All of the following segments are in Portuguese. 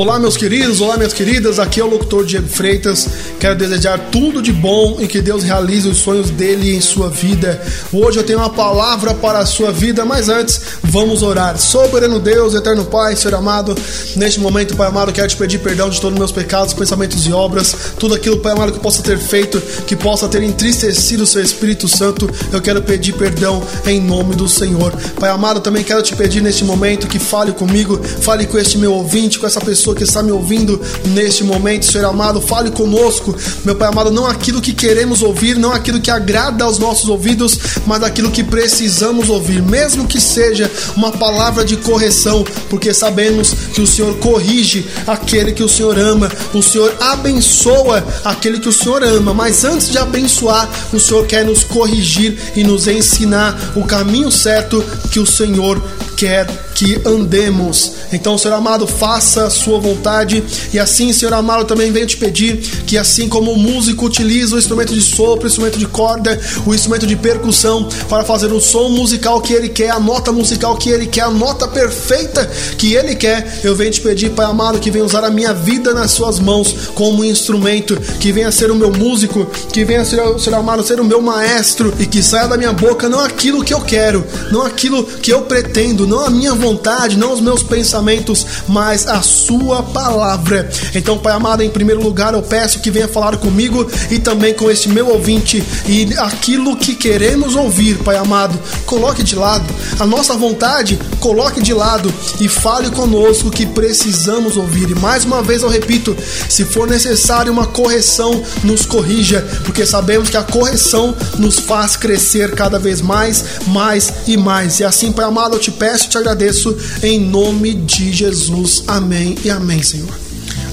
Olá, meus queridos, olá, minhas queridas. Aqui é o locutor Diego Freitas. Quero desejar tudo de bom e que Deus realize os sonhos dele em sua vida. Hoje eu tenho uma palavra para a sua vida, mas antes, vamos orar. Soberano Deus, eterno Pai, Senhor amado, neste momento, Pai amado, quero te pedir perdão de todos os meus pecados, pensamentos e obras, tudo aquilo, Pai amado, que possa ter feito, que possa ter entristecido o seu Espírito Santo. Eu quero pedir perdão em nome do Senhor. Pai amado, também quero te pedir neste momento que fale comigo, fale com este meu ouvinte, com essa pessoa pessoa que está me ouvindo neste momento, Senhor amado, fale conosco, meu Pai amado, não aquilo que queremos ouvir, não aquilo que agrada aos nossos ouvidos, mas aquilo que precisamos ouvir, mesmo que seja uma palavra de correção, porque sabemos que o Senhor corrige aquele que o Senhor ama, o Senhor abençoa aquele que o Senhor ama, mas antes de abençoar, o Senhor quer nos corrigir e nos ensinar o caminho certo que o Senhor quer que andemos. Então, Senhor amado, faça a sua vontade e assim, Senhor amado, também venho te pedir que assim como o músico utiliza o instrumento de sopro, o instrumento de corda, o instrumento de percussão para fazer o som musical que ele quer, a nota musical que ele quer, a nota perfeita que ele quer, eu venho te pedir, Pai amado, que venha usar a minha vida nas suas mãos como instrumento, que venha ser o meu músico, que venha ser, Senhor amado, ser o meu maestro e que saia da minha boca não aquilo que eu quero, não aquilo que eu pretendo, não a minha vontade, não os meus pensamentos, mas a sua palavra. Então, Pai amado, em primeiro lugar, eu peço que venha falar comigo e também com este meu ouvinte e aquilo que queremos ouvir, Pai amado, coloque de lado. A nossa vontade, coloque de lado e fale conosco que precisamos ouvir. E mais uma vez eu repito, se for necessário uma correção, nos corrija, porque sabemos que a correção nos faz crescer cada vez mais, mais e mais. E assim, Pai amado, eu te peço te agradeço em nome de Jesus. Amém e amém, Senhor.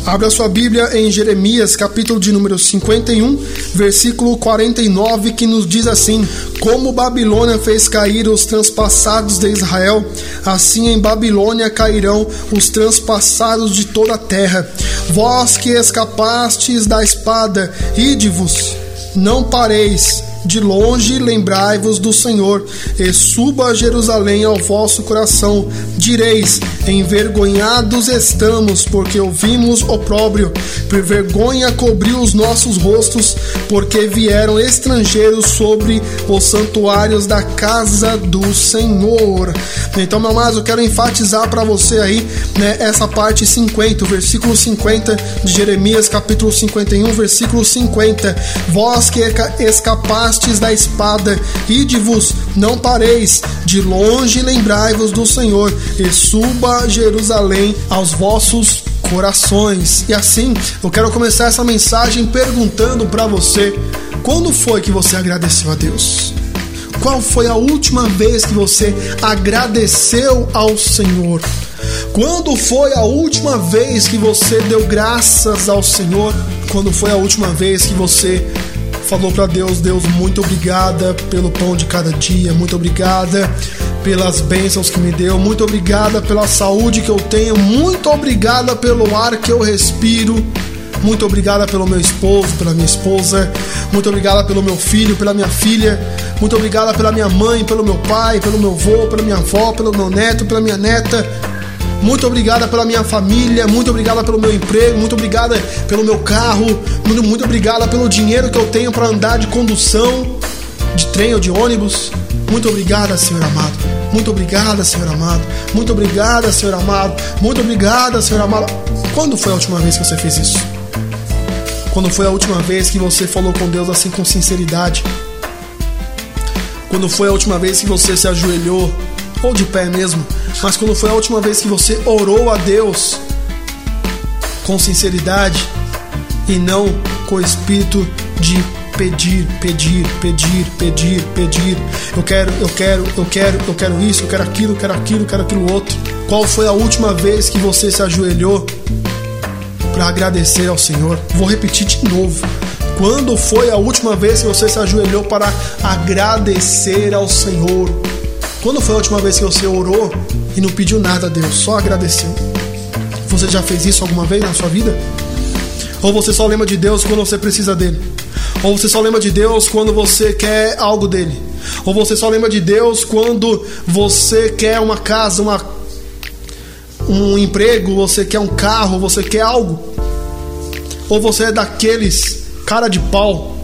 Abra sua Bíblia em Jeremias, capítulo de número 51, versículo 49, que nos diz assim: Como Babilônia fez cair os transpassados de Israel, assim em Babilônia cairão os transpassados de toda a terra. Vós que escapastes da espada, ide-vos, não pareis de longe lembrai-vos do Senhor, e suba a Jerusalém ao vosso coração. Direis: Envergonhados estamos, porque ouvimos opróbrio. Por vergonha cobriu os nossos rostos, porque vieram estrangeiros sobre os santuários da casa do Senhor. Então, meu amado, eu quero enfatizar para você aí, né, essa parte 50, o versículo 50 de Jeremias, capítulo 51, versículo 50. Vós que escapaste gastes da espada, ide-vos, não pareis, de longe lembrai-vos do Senhor, e suba Jerusalém aos vossos corações. E assim, eu quero começar essa mensagem perguntando para você: quando foi que você agradeceu a Deus? Qual foi a última vez que você agradeceu ao Senhor? Quando foi a última vez que você deu graças ao Senhor? Quando foi a última vez que você falou para Deus: Deus, muito obrigada pelo pão de cada dia, muito obrigada pelas bênçãos que me deu, muito obrigada pela saúde que eu tenho, muito obrigada pelo ar que eu respiro. Muito obrigada pelo meu esposo, pela minha esposa. Muito obrigada pelo meu filho, pela minha filha. Muito obrigada pela minha mãe, pelo meu pai, pelo meu avô, pela minha avó, pelo meu neto, pela minha neta. Muito obrigada pela minha família, muito obrigada pelo meu emprego, muito obrigada pelo meu carro, muito, muito obrigada pelo dinheiro que eu tenho para andar de condução, de trem ou de ônibus. Muito obrigada, Senhor amado. Muito obrigada, Senhor amado. Muito obrigada, Senhor amado. Muito obrigada, Senhor amado. Quando foi a última vez que você fez isso? Quando foi a última vez que você falou com Deus assim com sinceridade? Quando foi a última vez que você se ajoelhou ou de pé mesmo, mas quando foi a última vez que você orou a Deus com sinceridade e não com o espírito de pedir, pedir, pedir, pedir, pedir. Eu quero, eu quero, eu quero, eu quero isso, eu quero aquilo, eu quero aquilo, eu quero aquilo outro. Qual foi a última vez que você se ajoelhou para agradecer ao Senhor? Vou repetir de novo. Quando foi a última vez que você se ajoelhou para agradecer ao Senhor? Quando foi a última vez que você orou e não pediu nada a Deus, só agradeceu? Você já fez isso alguma vez na sua vida? Ou você só lembra de Deus quando você precisa dele? Ou você só lembra de Deus quando você quer algo dele? Ou você só lembra de Deus quando você quer uma casa, uma um emprego, você quer um carro, você quer algo. Ou você é daqueles cara de pau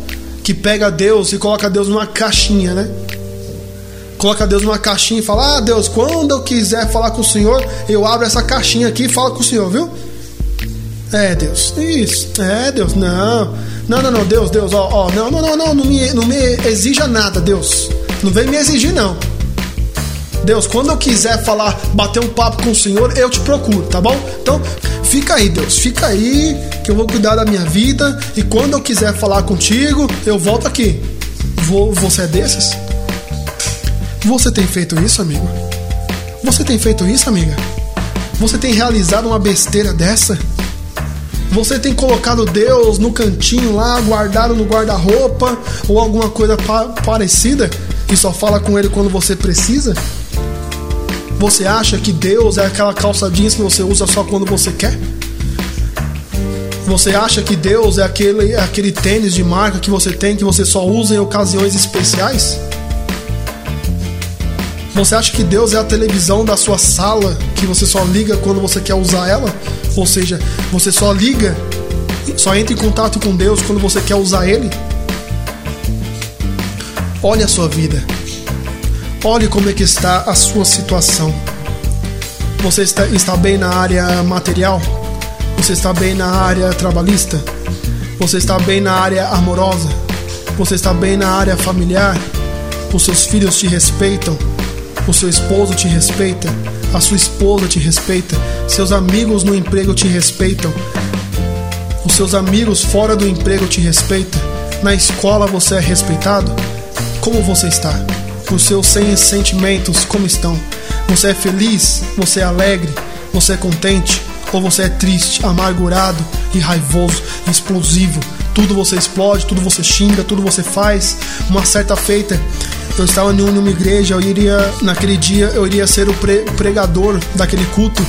que pega Deus e coloca Deus numa caixinha, né? Coloca Deus numa caixinha e fala: Ah, Deus, quando eu quiser falar com o Senhor, eu abro essa caixinha aqui e falo com o Senhor, viu? É, Deus, isso. É, Deus, não. Não, não, não, Deus, Deus, ó, ó, não, não, não, não, não me, não me exija nada, Deus. Não vem me exigir, não. Deus, quando eu quiser falar, bater um papo com o Senhor, eu te procuro, tá bom? Então, fica aí, Deus, fica aí, que eu vou cuidar da minha vida. E quando eu quiser falar contigo, eu volto aqui. Vou, você é desses? Você tem feito isso, amigo? Você tem feito isso, amiga? Você tem realizado uma besteira dessa? Você tem colocado Deus no cantinho lá, guardado no guarda-roupa ou alguma coisa pa parecida e só fala com ele quando você precisa? Você acha que Deus é aquela calça jeans que você usa só quando você quer? Você acha que Deus é aquele, é aquele tênis de marca que você tem que você só usa em ocasiões especiais? Você acha que Deus é a televisão da sua sala que você só liga quando você quer usar ela? Ou seja, você só liga, só entra em contato com Deus quando você quer usar Ele? Olhe a sua vida. Olhe como é que está a sua situação. Você está, está bem na área material? Você está bem na área trabalhista? Você está bem na área amorosa? Você está bem na área familiar? Os seus filhos te respeitam? O seu esposo te respeita? a sua esposa te respeita, seus amigos no emprego te respeitam, os seus amigos fora do emprego te respeitam, na escola você é respeitado? Como você está? Os seus sentimentos como estão? Você é feliz? Você é alegre? Você é contente? Ou você é triste, amargurado e raivoso, explosivo? Tudo você explode, tudo você xinga, tudo você faz. Uma certa feita, eu estava em uma igreja, eu iria, naquele dia, eu iria ser o pregador daquele culto.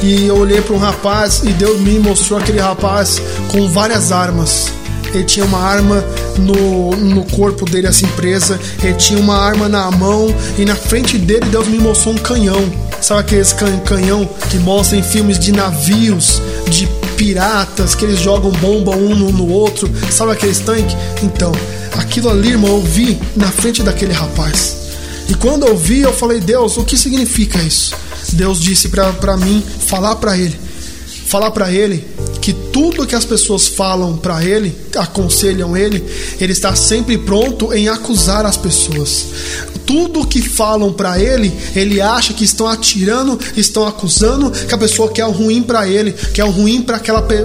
E eu olhei para um rapaz e Deus me mostrou aquele rapaz com várias armas. Ele tinha uma arma no, no corpo dele, assim, presa. Ele tinha uma arma na mão. E na frente dele, Deus me mostrou um canhão. Sabe aqueles can, canhão que mostram em filmes de navios, de piratas, que eles jogam bomba um no, no outro? Sabe aqueles tanques? Então, aquilo ali, irmão, eu vi na frente daquele rapaz. E quando eu vi, eu falei, Deus, o que significa isso? Deus disse para mim falar para ele, falar para ele que tudo que as pessoas falam para ele, aconselham ele, ele está sempre pronto em acusar as pessoas tudo que falam para ele, ele acha que estão atirando, estão acusando que a pessoa quer o ruim para ele, quer o ruim para aquela pe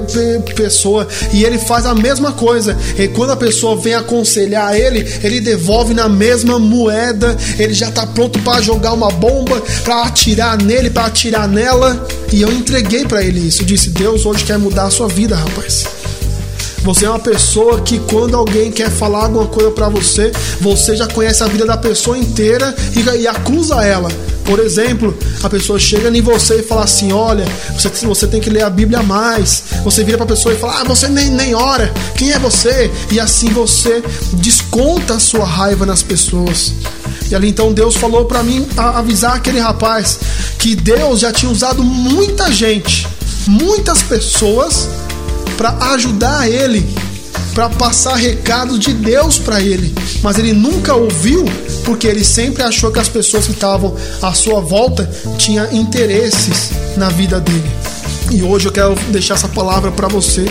pe pessoa, e ele faz a mesma coisa. E quando a pessoa vem aconselhar ele, ele devolve na mesma moeda, ele já tá pronto para jogar uma bomba, para atirar nele, para atirar nela. E eu entreguei para ele isso. Eu disse: Deus hoje quer mudar sua vida, rapaz. Você é uma pessoa que quando alguém quer falar alguma coisa para você, você já conhece a vida da pessoa inteira e, e acusa ela. Por exemplo, a pessoa chega em você e fala assim: Olha, você, você tem que ler a Bíblia mais. Você vira para a pessoa e fala: Ah, você nem, nem ora. Quem é você? E assim você desconta a sua raiva nas pessoas. E ali então Deus falou para mim avisar aquele rapaz que Deus já tinha usado muita gente, muitas pessoas para ajudar ele, para passar recados de Deus para ele, mas ele nunca ouviu porque ele sempre achou que as pessoas que estavam à sua volta tinham interesses na vida dele. E hoje eu quero deixar essa palavra para você.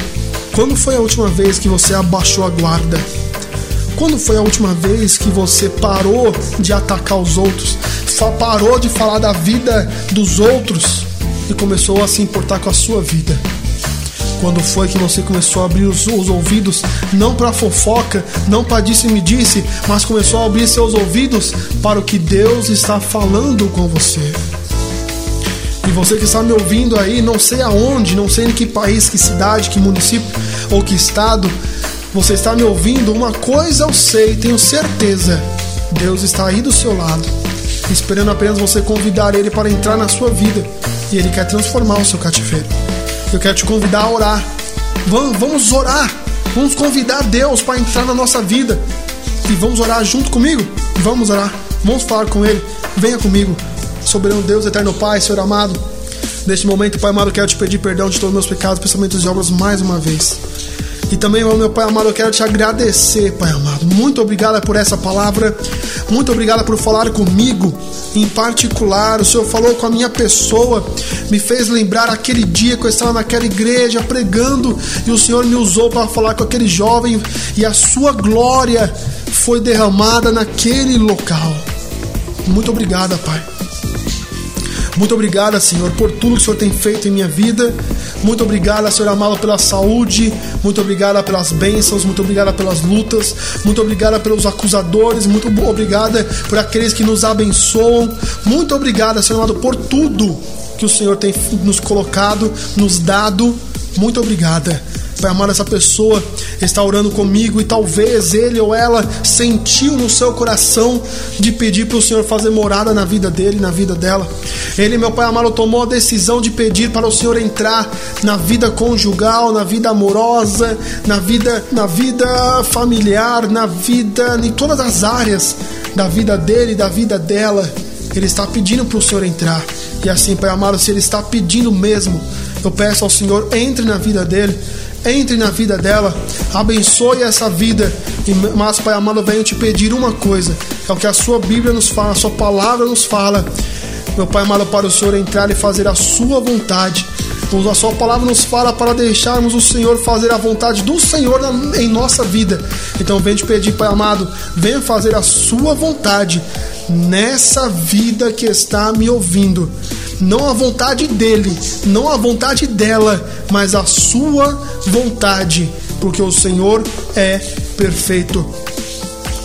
Quando foi a última vez que você abaixou a guarda? Quando foi a última vez que você parou de atacar os outros? Parou de falar da vida dos outros e começou a se importar com a sua vida? Quando foi que você começou a abrir os, os ouvidos, não para fofoca, não para disse-me-disse, mas começou a abrir seus ouvidos para o que Deus está falando com você? E você que está me ouvindo aí, não sei aonde, não sei em que país, que cidade, que município ou que estado, você está me ouvindo, uma coisa eu sei, tenho certeza: Deus está aí do seu lado, esperando apenas você convidar Ele para entrar na sua vida e Ele quer transformar o seu cativeiro eu quero te convidar a orar. Vamos, vamos orar. Vamos convidar Deus para entrar na nossa vida. E vamos orar junto comigo? Vamos orar. Vamos falar com Ele. Venha comigo. Soberano Deus, eterno Pai, Senhor amado. Neste momento, Pai amado, quero te pedir perdão de todos os meus pecados, pensamentos e obras mais uma vez. E também, meu Pai amado, eu quero te agradecer, Pai amado. Muito obrigada por essa palavra. Muito obrigada por falar comigo em particular. O Senhor falou com a minha pessoa, me fez lembrar aquele dia que eu estava naquela igreja pregando e o Senhor me usou para falar com aquele jovem e a sua glória foi derramada naquele local. Muito obrigada, Pai. Muito obrigada, Senhor, por tudo que o Senhor tem feito em minha vida. Muito obrigada, Senhor amado, pela saúde. Muito obrigada pelas bênçãos. Muito obrigada pelas lutas. Muito obrigada pelos acusadores. Muito obrigada por aqueles que nos abençoam. Muito obrigada, Senhor amado, por tudo que o Senhor tem nos colocado, nos dado. Muito obrigada. Pai amado, essa pessoa está orando comigo e talvez ele ou ela sentiu no seu coração de pedir para o Senhor fazer morada na vida dele, na vida dela. Ele, meu Pai amado, tomou a decisão de pedir para o Senhor entrar na vida conjugal, na vida amorosa, na vida, na vida familiar, na vida, em todas as áreas da vida dele, da vida dela. Ele está pedindo para o Senhor entrar. E assim, Pai amado, se ele está pedindo mesmo, eu peço ao Senhor, entre na vida dele entre na vida dela, abençoe essa vida. Mas, Pai amado, venho te pedir uma coisa: é o que a sua Bíblia nos fala, a sua palavra nos fala. Meu Pai amado, para o Senhor entrar e fazer a sua vontade. A sua palavra nos fala para deixarmos o Senhor fazer a vontade do Senhor em nossa vida. Então, venho te pedir, Pai amado, venha fazer a sua vontade nessa vida que está me ouvindo não a vontade dele, não a vontade dela, mas a sua vontade, porque o Senhor é perfeito.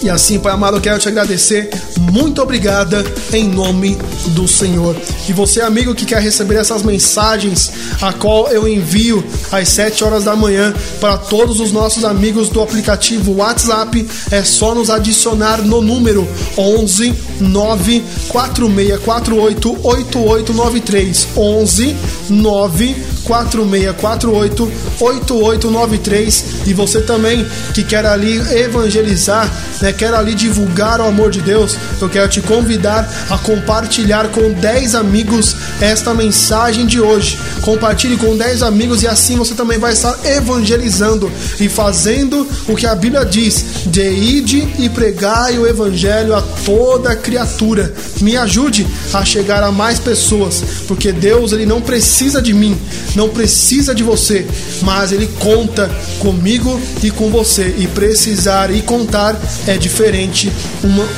E assim, Pai amado, eu quero te agradecer. Muito obrigada em nome do Senhor. E você, amigo, que quer receber essas mensagens, a qual eu envio às 7 horas da manhã para todos os nossos amigos do aplicativo WhatsApp, é só nos adicionar no número 11 9 4648 8893. 11 9 4648 8893 e você também que quer ali evangelizar, né, quer ali divulgar o amor de Deus, eu quero te convidar a compartilhar com 10 amigos esta mensagem de hoje. Compartilhe com 10 amigos e assim você também vai estar evangelizando e fazendo o que a Bíblia diz: de ide e pregai o evangelho a toda criatura. Me ajude a chegar a mais pessoas, porque Deus ele não precisa de mim, não precisa de você, mas ele conta comigo e com você. E precisar e contar é diferente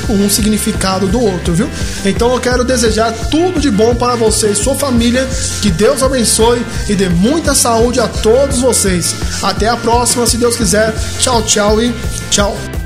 um significado do outro, viu? Então eu quero desejar tudo de bom para você e sua família. Que Deus abençoe e dê muita saúde a todos vocês. Até a próxima, se Deus quiser. Tchau, tchau e tchau.